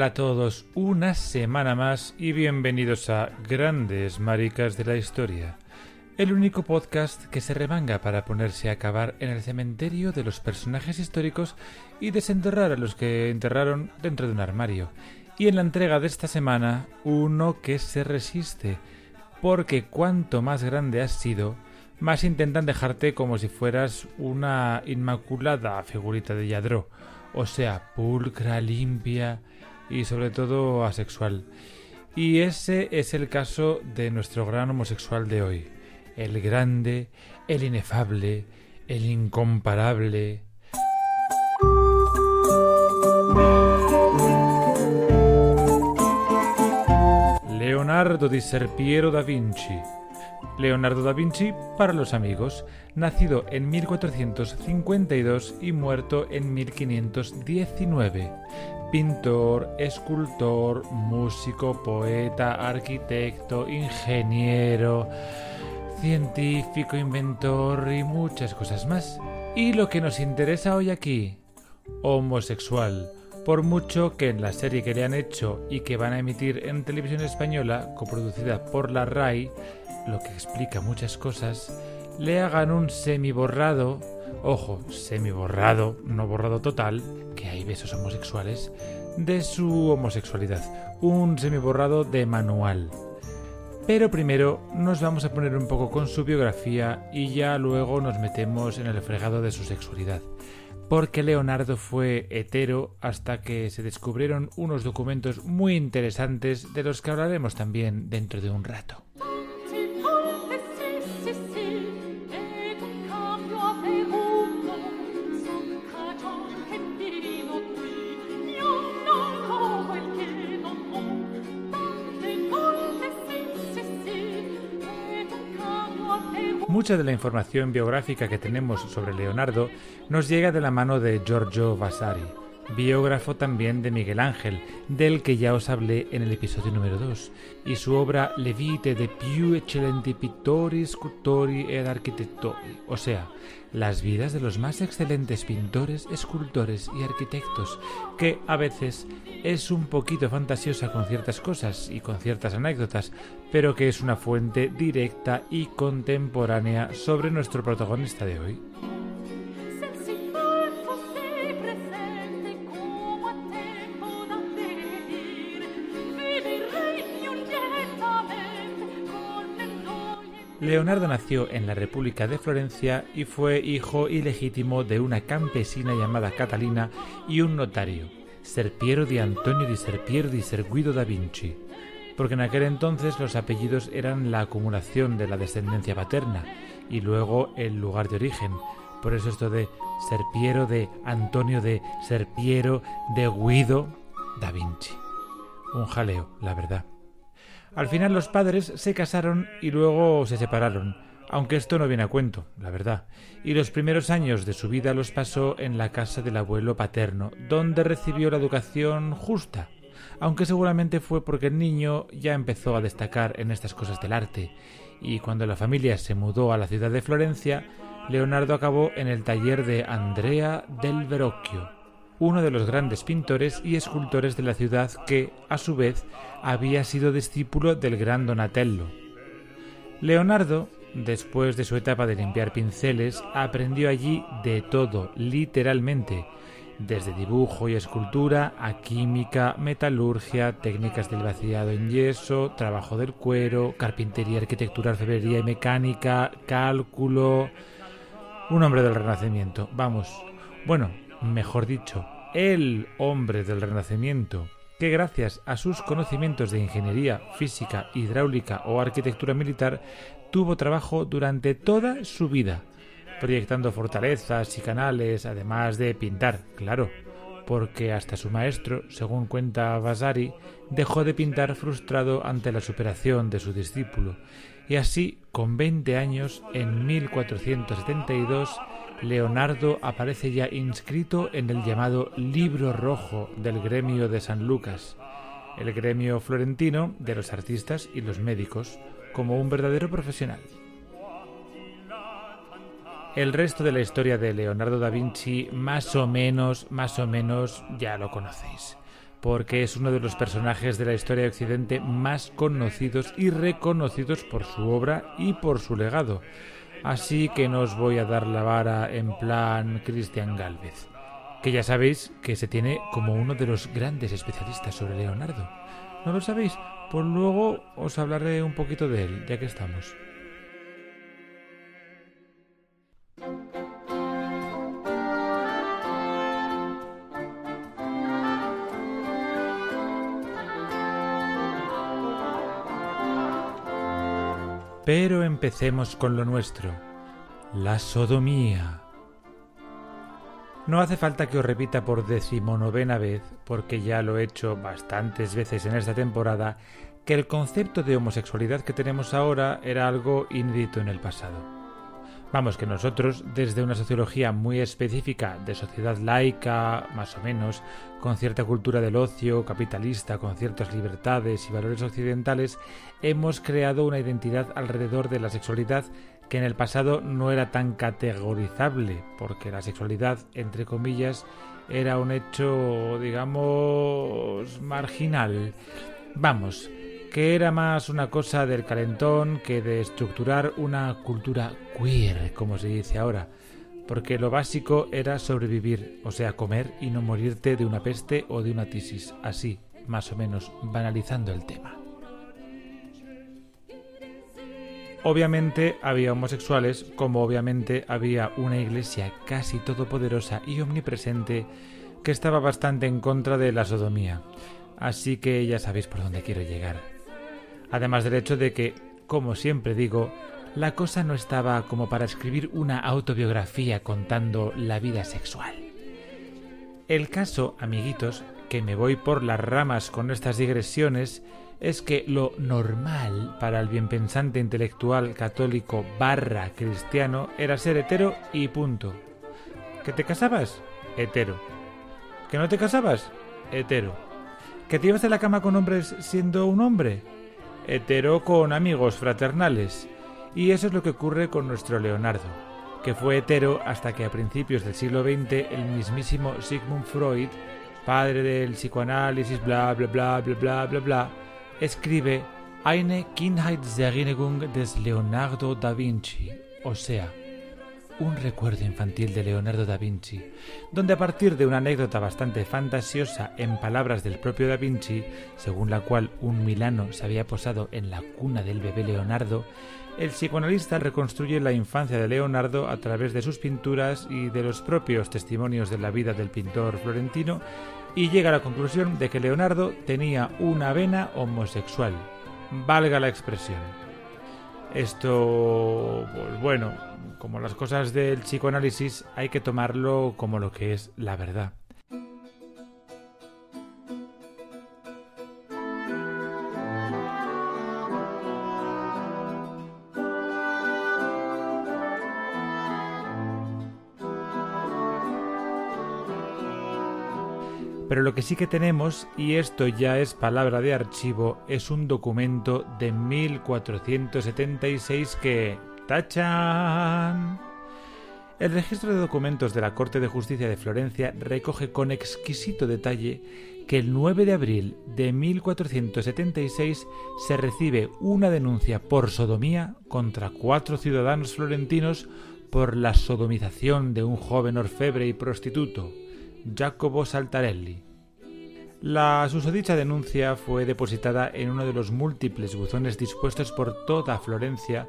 Hola a todos, una semana más y bienvenidos a Grandes Maricas de la Historia, el único podcast que se remanga para ponerse a cavar en el cementerio de los personajes históricos y desenterrar a los que enterraron dentro de un armario. Y en la entrega de esta semana, uno que se resiste, porque cuanto más grande has sido, más intentan dejarte como si fueras una inmaculada figurita de Yadró o sea, pulcra, limpia y sobre todo asexual. Y ese es el caso de nuestro gran homosexual de hoy, el grande, el inefable, el incomparable. Leonardo di Serpiero da Vinci. Leonardo da Vinci para los amigos, nacido en 1452 y muerto en 1519. Pintor, escultor, músico, poeta, arquitecto, ingeniero, científico, inventor y muchas cosas más. Y lo que nos interesa hoy aquí, homosexual. Por mucho que en la serie que le han hecho y que van a emitir en televisión española, coproducida por la RAI, lo que explica muchas cosas, le hagan un semi-borrado, ojo, semi-borrado, no borrado total, hay besos homosexuales, de su homosexualidad, un semi-borrado de manual. Pero primero nos vamos a poner un poco con su biografía y ya luego nos metemos en el fregado de su sexualidad. Porque Leonardo fue hetero hasta que se descubrieron unos documentos muy interesantes de los que hablaremos también dentro de un rato. Mucha de la información biográfica que tenemos sobre Leonardo nos llega de la mano de Giorgio Vasari, biógrafo también de Miguel Ángel, del que ya os hablé en el episodio número 2, y su obra Le vite de più eccellenti pittori, scultori ed architettori, o sea, las vidas de los más excelentes pintores, escultores y arquitectos, que a veces es un poquito fantasiosa con ciertas cosas y con ciertas anécdotas, pero que es una fuente directa y contemporánea sobre nuestro protagonista de hoy. Leonardo nació en la República de Florencia y fue hijo ilegítimo de una campesina llamada Catalina y un notario, Serpiero di Antonio di Serpiero di Serguido da Vinci, porque en aquel entonces los apellidos eran la acumulación de la descendencia paterna y luego el lugar de origen. Por eso esto de Serpiero de Antonio de Serpiero de Guido da Vinci. Un jaleo, la verdad. Al final los padres se casaron y luego se separaron, aunque esto no viene a cuento, la verdad, y los primeros años de su vida los pasó en la casa del abuelo paterno, donde recibió la educación justa, aunque seguramente fue porque el niño ya empezó a destacar en estas cosas del arte, y cuando la familia se mudó a la ciudad de Florencia, Leonardo acabó en el taller de Andrea del Verocchio, uno de los grandes pintores y escultores de la ciudad que, a su vez, había sido discípulo del gran Donatello. Leonardo, después de su etapa de limpiar pinceles, aprendió allí de todo, literalmente, desde dibujo y escultura a química, metalurgia, técnicas del vaciado en yeso, trabajo del cuero, carpintería, arquitectura, orfebrería y mecánica, cálculo. Un hombre del Renacimiento, vamos. Bueno, mejor dicho, el hombre del Renacimiento, que gracias a sus conocimientos de ingeniería, física, hidráulica o arquitectura militar, tuvo trabajo durante toda su vida, proyectando fortalezas y canales, además de pintar, claro, porque hasta su maestro, según cuenta Vasari, dejó de pintar frustrado ante la superación de su discípulo, y así, con 20 años, en 1472, Leonardo aparece ya inscrito en el llamado Libro Rojo del gremio de San Lucas, el gremio florentino de los artistas y los médicos, como un verdadero profesional. El resto de la historia de Leonardo da Vinci, más o menos, más o menos, ya lo conocéis, porque es uno de los personajes de la historia de Occidente más conocidos y reconocidos por su obra y por su legado Así que no os voy a dar la vara en plan Cristian Galvez, que ya sabéis que se tiene como uno de los grandes especialistas sobre Leonardo. ¿No lo sabéis? Pues luego os hablaré un poquito de él, ya que estamos. Pero empecemos con lo nuestro, la sodomía. No hace falta que os repita por decimonovena vez, porque ya lo he hecho bastantes veces en esta temporada, que el concepto de homosexualidad que tenemos ahora era algo inédito en el pasado. Vamos, que nosotros, desde una sociología muy específica de sociedad laica, más o menos, con cierta cultura del ocio, capitalista, con ciertas libertades y valores occidentales, hemos creado una identidad alrededor de la sexualidad que en el pasado no era tan categorizable, porque la sexualidad, entre comillas, era un hecho, digamos, marginal. Vamos, que era más una cosa del calentón que de estructurar una cultura queer, como se dice ahora, porque lo básico era sobrevivir, o sea, comer y no morirte de una peste o de una tisis, así, más o menos, banalizando el tema. Obviamente había homosexuales, como obviamente había una iglesia casi todopoderosa y omnipresente que estaba bastante en contra de la sodomía. Así que ya sabéis por dónde quiero llegar además del hecho de que, como siempre digo, la cosa no estaba como para escribir una autobiografía contando la vida sexual. El caso, amiguitos, que me voy por las ramas con estas digresiones, es que lo normal para el bienpensante intelectual católico barra cristiano era ser hetero y punto. ¿Que te casabas? Hetero. ¿Que no te casabas? Hetero. ¿Que te ibas de la cama con hombres siendo un hombre? Hetero con amigos fraternales. Y eso es lo que ocurre con nuestro Leonardo, que fue hetero hasta que a principios del siglo XX el mismísimo Sigmund Freud, padre del psicoanálisis, bla bla bla bla bla bla bla, escribe Eine Kindheitserinnerung des Leonardo da Vinci, o sea, un recuerdo infantil de Leonardo da Vinci, donde a partir de una anécdota bastante fantasiosa en palabras del propio da Vinci, según la cual un milano se había posado en la cuna del bebé Leonardo, el psicoanalista reconstruye la infancia de Leonardo a través de sus pinturas y de los propios testimonios de la vida del pintor florentino y llega a la conclusión de que Leonardo tenía una vena homosexual. Valga la expresión. Esto, pues bueno, como las cosas del psicoanálisis, hay que tomarlo como lo que es la verdad. Pero lo que sí que tenemos, y esto ya es palabra de archivo, es un documento de 1476 que, El registro de documentos de la Corte de Justicia de Florencia recoge con exquisito detalle que el 9 de abril de 1476 se recibe una denuncia por sodomía contra cuatro ciudadanos florentinos por la sodomización de un joven orfebre y prostituto, Jacobo Saltarelli. La susodicha denuncia fue depositada en uno de los múltiples buzones dispuestos por toda Florencia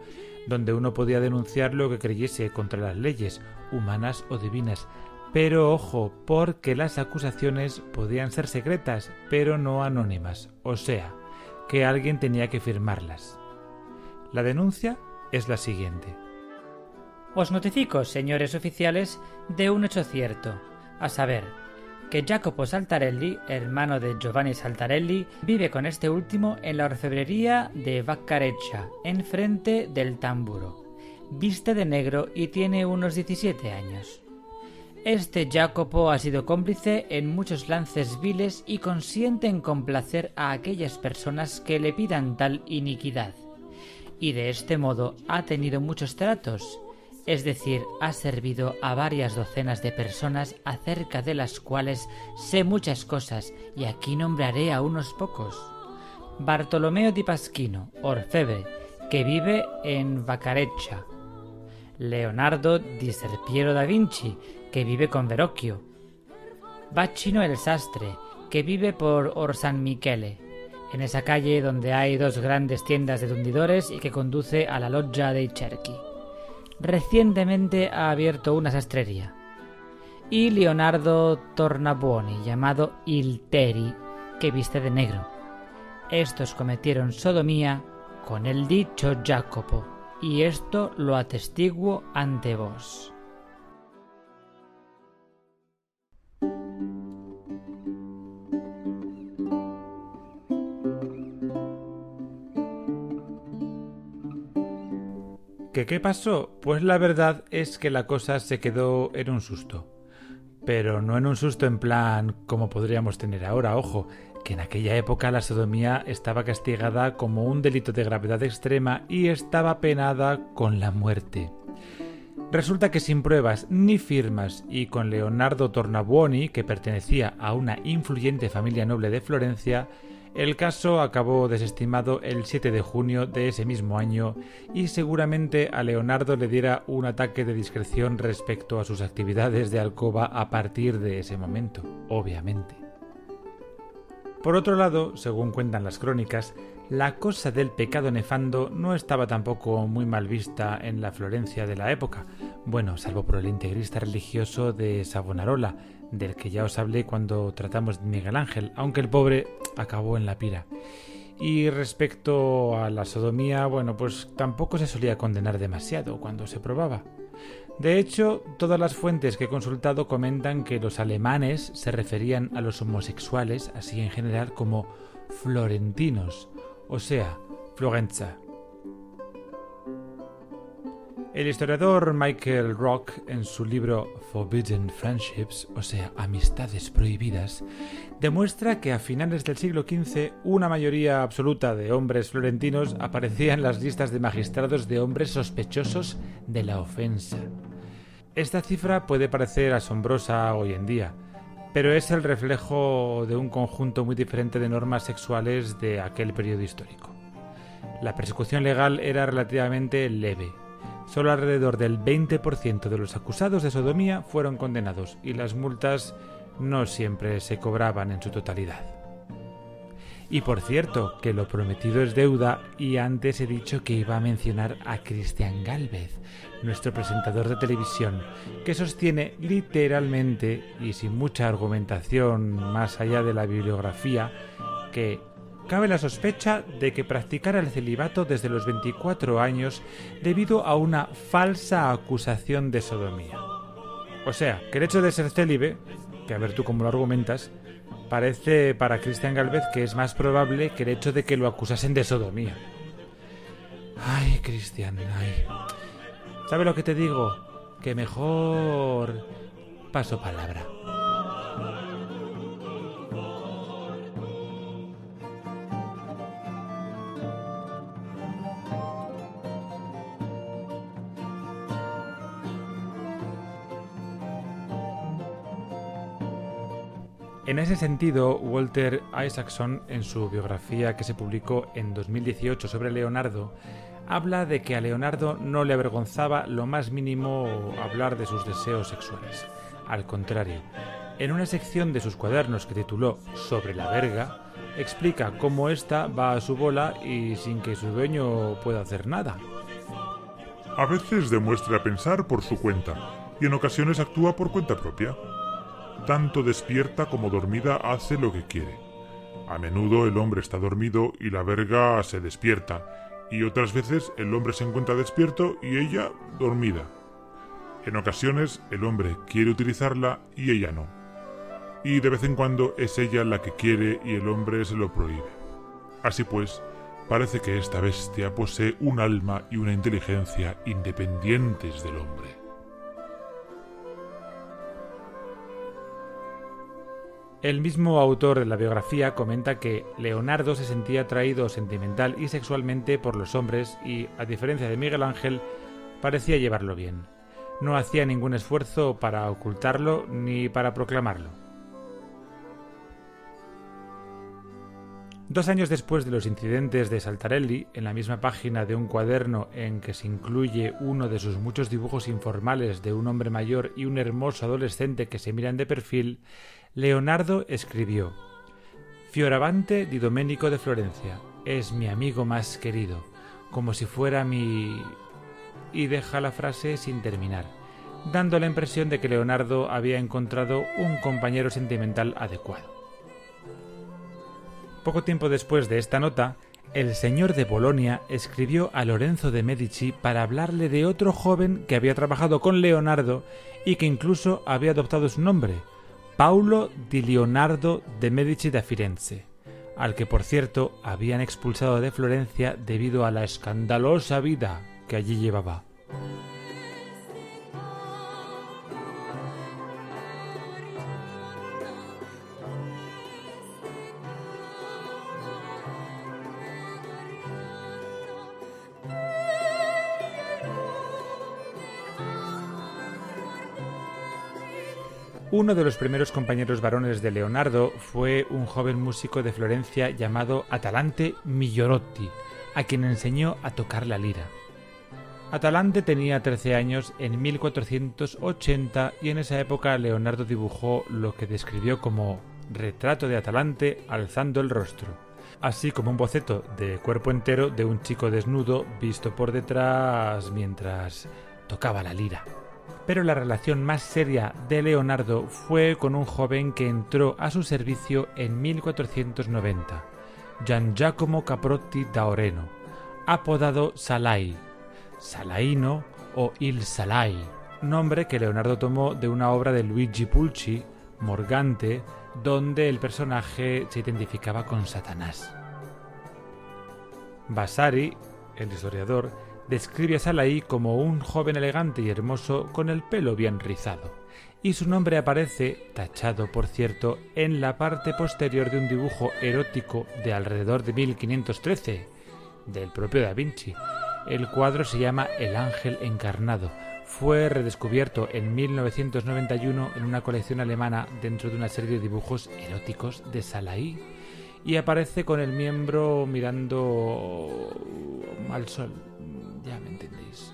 donde uno podía denunciar lo que creyese contra las leyes, humanas o divinas, Pero ojo, porque las acusaciones podían ser secretas, pero no anónimas, o sea, que alguien tenía que firmarlas. La denuncia es la siguiente. Os notifico, señores oficiales, de un hecho cierto, a saber, que Jacopo Saltarelli, hermano de Giovanni Saltarelli, vive con este último en la orfebrería de Vaccareccia, enfrente del tamburo. Viste de negro y tiene unos 17 años. Este Jacopo ha sido cómplice en muchos lances viles y consiente en complacer a aquellas personas que le pidan tal iniquidad. Y de este modo ha tenido muchos tratos, es decir, ha servido a varias docenas de personas acerca de las cuales sé muchas cosas y aquí nombraré a unos pocos. Bartolomeo di Pasquino, orfebre, que vive en Vaccareccia. Leonardo di Serpiero da Vinci, que vive con Verocchio. Bacino el sastre, que vive por Orsan Michele, en esa calle donde hay dos grandes tiendas de tundidores y que conduce a la loggia dei Cerchi recientemente ha abierto una sastrería. Y Leonardo Tornabuoni, llamado Ilteri, que viste de negro. Estos cometieron sodomía con el dicho Jacopo, y esto lo atestiguo ante vos. ¿Que qué pasó? Pues la verdad es que la cosa se quedó en un susto. Pero no en un susto en plan como podríamos tener ahora, ojo, que en aquella época la sodomía estaba castigada como un delito de gravedad extrema y estaba penada con la muerte. Resulta que sin pruebas ni firmas y con Leonardo Tornabuoni, que pertenecía a una influyente familia noble de Florencia, el caso acabó desestimado el 7 de junio de ese mismo año y seguramente a Leonardo le diera un ataque de discreción respecto a sus actividades de alcoba a partir de ese momento, obviamente. Por otro lado, según cuentan las crónicas, la cosa del pecado nefando no estaba tampoco muy mal vista en la Florencia de la época, bueno, salvo por el integrista religioso de Savonarola, del que ya os hablé cuando tratamos de Miguel Ángel, aunque el pobre acabó en la pira. Y respecto a la sodomía, bueno, pues tampoco se solía condenar demasiado cuando se probaba. De hecho, todas las fuentes que he consultado comentan que los alemanes se referían a los homosexuales, así en general, como florentinos, o sea, Florenza. El historiador Michael Rock, en su libro Forbidden Friendships, o sea, Amistades Prohibidas, demuestra que a finales del siglo XV una mayoría absoluta de hombres florentinos aparecía en las listas de magistrados de hombres sospechosos de la ofensa. Esta cifra puede parecer asombrosa hoy en día, pero es el reflejo de un conjunto muy diferente de normas sexuales de aquel periodo histórico. La persecución legal era relativamente leve, Solo alrededor del 20% de los acusados de sodomía fueron condenados y las multas no siempre se cobraban en su totalidad. Y por cierto, que lo prometido es deuda y antes he dicho que iba a mencionar a Cristian Galvez, nuestro presentador de televisión, que sostiene literalmente y sin mucha argumentación más allá de la bibliografía que cabe la sospecha de que practicara el celibato desde los 24 años debido a una falsa acusación de sodomía. O sea, que el hecho de ser célibe, que a ver tú cómo lo argumentas, parece para Cristian Galvez que es más probable que el hecho de que lo acusasen de sodomía. Ay, Cristian, ay. ¿Sabe lo que te digo? Que mejor paso palabra. En ese sentido, Walter Isaacson, en su biografía que se publicó en 2018 sobre Leonardo, habla de que a Leonardo no le avergonzaba lo más mínimo hablar de sus deseos sexuales. Al contrario, en una sección de sus cuadernos que tituló Sobre la verga, explica cómo ésta va a su bola y sin que su dueño pueda hacer nada. A veces demuestra pensar por su cuenta, y en ocasiones actúa por cuenta propia. Tanto despierta como dormida hace lo que quiere. A menudo el hombre está dormido y la verga se despierta, y otras veces el hombre se encuentra despierto y ella dormida. En ocasiones el hombre quiere utilizarla y ella no. Y de vez en cuando es ella la que quiere y el hombre se lo prohíbe. Así pues, parece que esta bestia posee un alma y una inteligencia independientes del hombre. El mismo autor de la biografía comenta que Leonardo se sentía atraído sentimental y sexualmente por los hombres y, a diferencia de Miguel Ángel, parecía llevarlo bien. No hacía ningún esfuerzo para ocultarlo ni para proclamarlo. Dos años después de los incidentes de Saltarelli, en la misma página de un cuaderno en que se incluye uno de sus muchos dibujos informales de un hombre mayor y un hermoso adolescente que se miran de perfil, Leonardo escribió Fioravante di Domenico de Florencia es mi amigo más querido, como si fuera mi... y deja la frase sin terminar, dando la impresión de que Leonardo había encontrado un compañero sentimental adecuado. Poco tiempo después de esta nota, el señor de Bolonia escribió a Lorenzo de Medici para hablarle de otro joven que había trabajado con Leonardo y que incluso había adoptado su nombre, Paulo di Leonardo de Medici da Firenze, al que por cierto habían expulsado de Florencia debido a la escandalosa vida que allí llevaba. Uno de los primeros compañeros varones de Leonardo fue un joven músico de Florencia llamado Atalante Migliorotti, a quien enseñó a tocar la lira. Atalante tenía 13 años en 1480 y en esa época Leonardo dibujó lo que describió como retrato de Atalante alzando el rostro, así como un boceto de cuerpo entero de un chico desnudo visto por detrás mientras tocaba la lira pero la relación más seria de Leonardo fue con un joven que entró a su servicio en 1490, Gian Giacomo Caprotti da Oreno, apodado Salai, Salaino o Il Salai, nombre que Leonardo tomó de una obra de Luigi Pulci, Morgante, donde el personaje se identificaba con Satanás. Vasari, el historiador, describe a Salaí como un joven elegante y hermoso con el pelo bien rizado, y su nombre aparece, tachado por cierto, en la parte posterior de un dibujo erótico de alrededor de 1513, del propio Da Vinci. El cuadro se llama El Ángel Encarnado. Fue redescubierto en 1991 en una colección alemana dentro de una serie de dibujos eróticos de Salaí y aparece con el miembro mirando al sol. Ya me entendéis.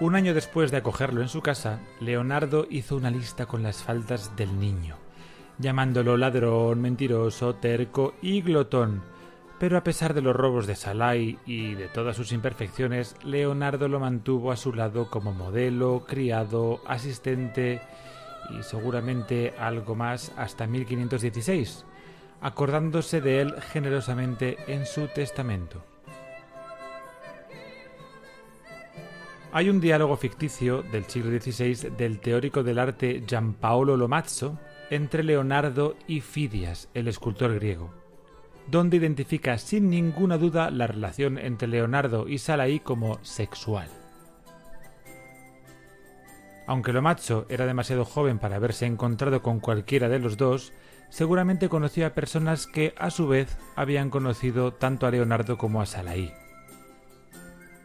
Un año después de acogerlo en su casa, Leonardo hizo una lista con las faltas del niño, llamándolo ladrón, mentiroso, terco y glotón, pero a pesar de los robos de Salai y de todas sus imperfecciones, Leonardo lo mantuvo a su lado como modelo, criado, asistente y seguramente algo más hasta 1516, acordándose de él generosamente en su testamento. Hay un diálogo ficticio del siglo XVI del teórico del arte Giampaolo Lomazzo entre Leonardo y Fidias, el escultor griego donde identifica sin ninguna duda la relación entre Leonardo y Salaí como sexual. Aunque lo macho era demasiado joven para haberse encontrado con cualquiera de los dos, seguramente conoció a personas que a su vez habían conocido tanto a Leonardo como a Salaí.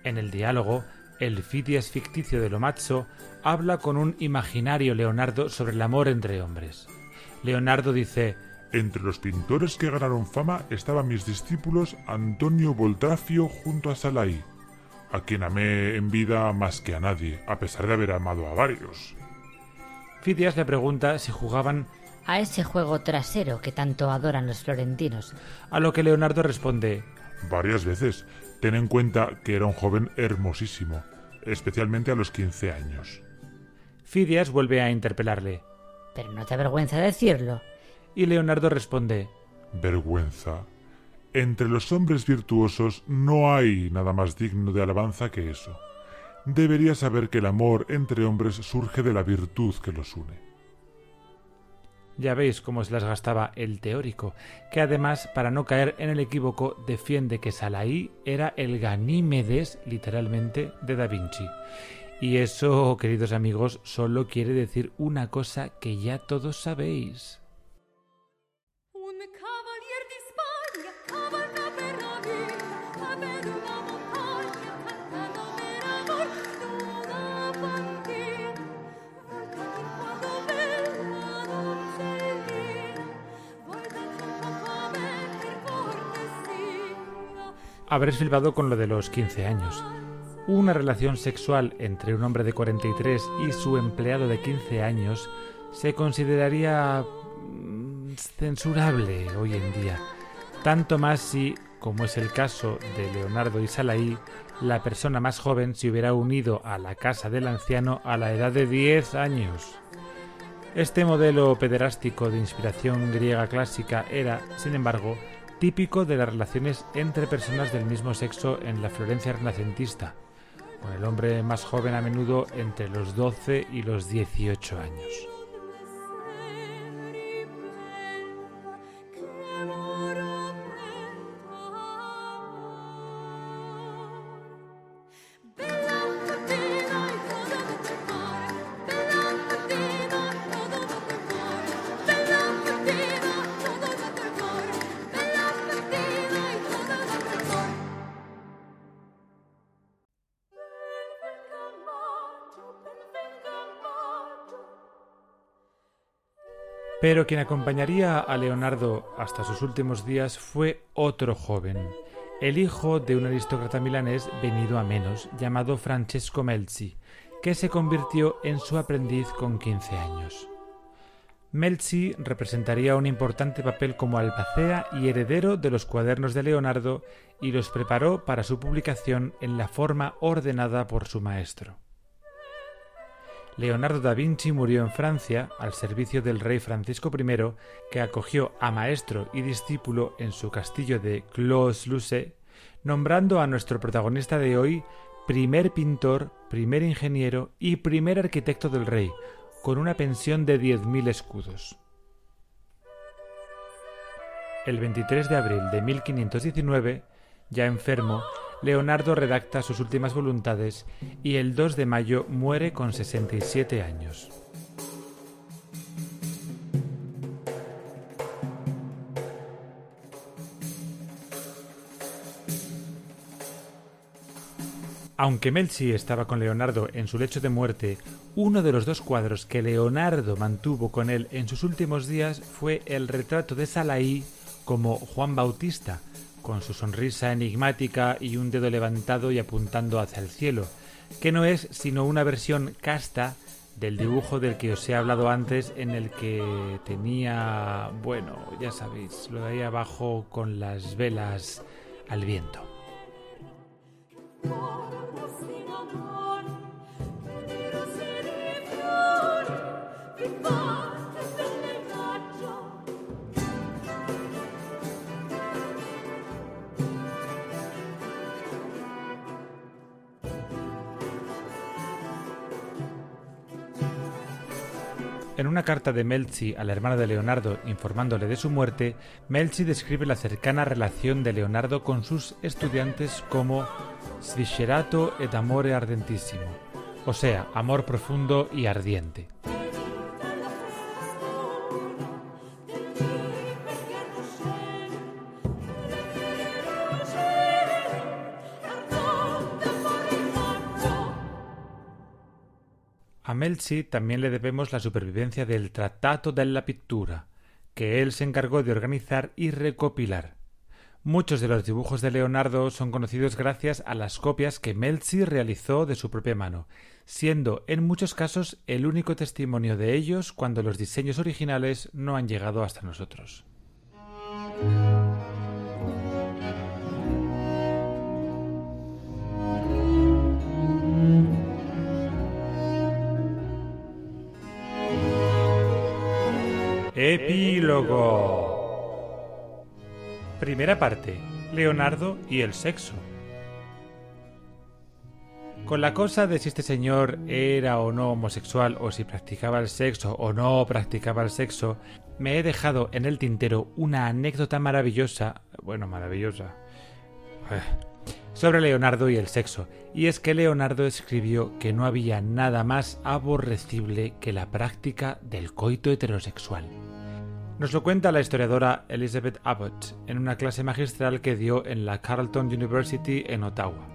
En el diálogo, el Fidias ficticio de lo macho habla con un imaginario Leonardo sobre el amor entre hombres. Leonardo dice entre los pintores que ganaron fama estaban mis discípulos Antonio Voltrafio junto a Salai, a quien amé en vida más que a nadie, a pesar de haber amado a varios. Fidias le pregunta si jugaban a ese juego trasero que tanto adoran los florentinos. A lo que Leonardo responde Varias veces. Ten en cuenta que era un joven hermosísimo, especialmente a los 15 años. Fidias vuelve a interpelarle. Pero no te avergüenza decirlo. Y Leonardo responde Vergüenza. Entre los hombres virtuosos no hay nada más digno de alabanza que eso. Deberías saber que el amor entre hombres surge de la virtud que los une. Ya veis cómo se las gastaba el teórico, que además, para no caer en el equívoco, defiende que Salaí era el Ganímedes, literalmente, de Da Vinci. Y eso, queridos amigos, solo quiere decir una cosa que ya todos sabéis. Habréis filmado con lo de los 15 años. Una relación sexual entre un hombre de 43 y su empleado de 15 años se consideraría mm, censurable hoy en día. Tanto más si, como es el caso de Leonardo y Salaí, la persona más joven se hubiera unido a la casa del anciano a la edad de 10 años. Este modelo pederástico de inspiración griega clásica era, sin embargo, típico de las relaciones entre personas del mismo sexo en la Florencia renacentista, con el hombre más joven a menudo entre los 12 y los 18 años. Pero quien acompañaría a Leonardo hasta sus últimos días fue otro joven, el hijo de un aristócrata milanés venido a menos, llamado Francesco Melzi, que se convirtió en su aprendiz con 15 años. Melzi representaría un importante papel como albacea y heredero de los cuadernos de Leonardo y los preparó para su publicación en la forma ordenada por su maestro. Leonardo da Vinci murió en Francia al servicio del rey Francisco I, que acogió a maestro y discípulo en su castillo de Clos-Lucé, nombrando a nuestro protagonista de hoy primer pintor, primer ingeniero y primer arquitecto del rey, con una pensión de 10.000 escudos. El 23 de abril de 1519, ya enfermo, Leonardo redacta sus últimas voluntades y el 2 de mayo muere con 67 años. Aunque Melzi estaba con Leonardo en su lecho de muerte, uno de los dos cuadros que Leonardo mantuvo con él en sus últimos días fue el retrato de Salaí como Juan Bautista, con su sonrisa enigmática y un dedo levantado y apuntando hacia el cielo, que no es sino una versión casta del dibujo del que os he hablado antes, en el que tenía, bueno, ya sabéis, lo de ahí abajo con las velas al viento. En una carta de Melzi a la hermana de Leonardo informándole de su muerte, Melzi describe la cercana relación de Leonardo con sus estudiantes como sviscerato et amore ardentissimo, o sea, amor profundo y ardiente. Melzi también le debemos la supervivencia del Tratato della Pittura, que él se encargó de organizar y recopilar. Muchos de los dibujos de Leonardo son conocidos gracias a las copias que Melzi realizó de su propia mano, siendo en muchos casos el único testimonio de ellos cuando los diseños originales no han llegado hasta nosotros. Epílogo. Primera parte. Leonardo y el sexo. Con la cosa de si este señor era o no homosexual o si practicaba el sexo o no practicaba el sexo, me he dejado en el tintero una anécdota maravillosa, bueno, maravillosa, eh, sobre Leonardo y el sexo, y es que Leonardo escribió que no había nada más aborrecible que la práctica del coito heterosexual. Nos lo cuenta la historiadora Elizabeth Abbott en una clase magistral que dio en la Carleton University en Ottawa.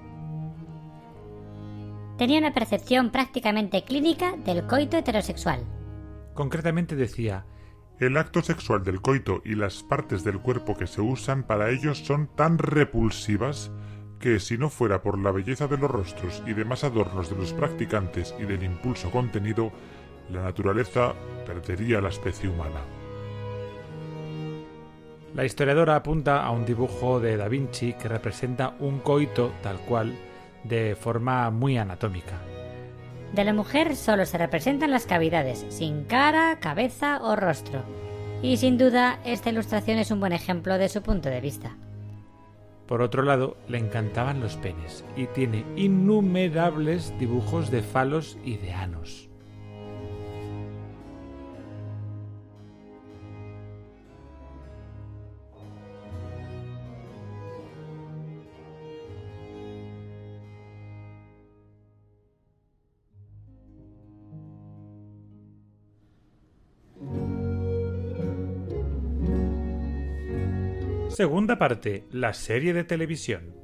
Tenía una percepción prácticamente clínica del coito heterosexual. Concretamente decía, El acto sexual del coito y las partes del cuerpo que se usan para ellos son tan repulsivas que si no fuera por la belleza de los rostros y demás adornos de los practicantes y del impulso contenido, la naturaleza perdería la especie humana. La historiadora apunta a un dibujo de Da Vinci que representa un coito tal cual, de forma muy anatómica. De la mujer solo se representan las cavidades, sin cara, cabeza o rostro. Y sin duda, esta ilustración es un buen ejemplo de su punto de vista. Por otro lado, le encantaban los penes y tiene innumerables dibujos de falos y de anos. Segunda parte, la serie de televisión.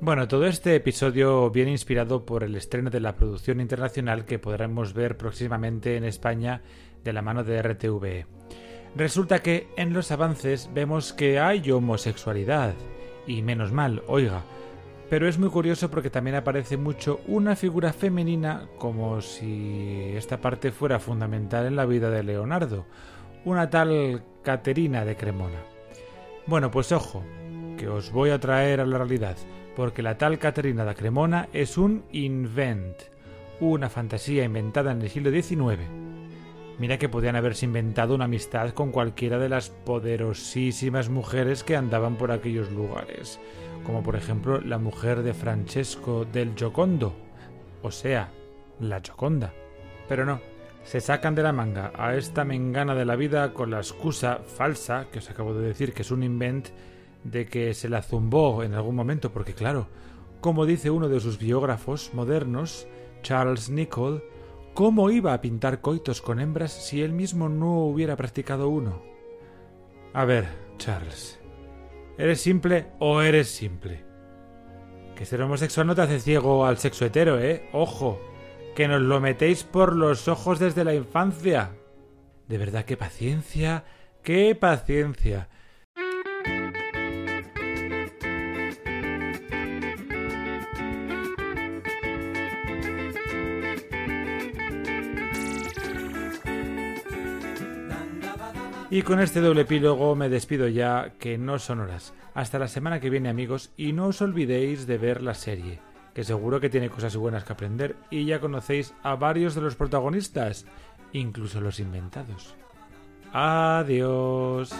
Bueno, todo este episodio viene inspirado por el estreno de la producción internacional que podremos ver próximamente en España de la mano de RTVE. Resulta que en los avances vemos que hay homosexualidad, y menos mal, oiga, pero es muy curioso porque también aparece mucho una figura femenina como si esta parte fuera fundamental en la vida de Leonardo, una tal Caterina de Cremona. Bueno, pues ojo, que os voy a traer a la realidad, porque la tal Caterina de Cremona es un invent, una fantasía inventada en el siglo XIX. Mira que podían haberse inventado una amistad con cualquiera de las poderosísimas mujeres que andaban por aquellos lugares, como por ejemplo la mujer de Francesco del Giocondo, o sea, la Gioconda. Pero no, se sacan de la manga a esta mengana de la vida con la excusa falsa, que os acabo de decir que es un invent, de que se la zumbó en algún momento, porque claro, como dice uno de sus biógrafos modernos, Charles Nicholl, ¿cómo iba a pintar coitos con hembras si él mismo no hubiera practicado uno? A ver, Charles, ¿eres simple o eres simple? Que ser homosexual no te hace ciego al sexo hetero, ¿eh? Ojo que nos lo metéis por los ojos desde la infancia. De verdad, qué paciencia, qué paciencia. Y con este doble epílogo me despido ya, que no son horas. Hasta la semana que viene amigos y no os olvidéis de ver la serie que seguro que tiene cosas buenas que aprender y ya conocéis a varios de los protagonistas, incluso los inventados. Adiós.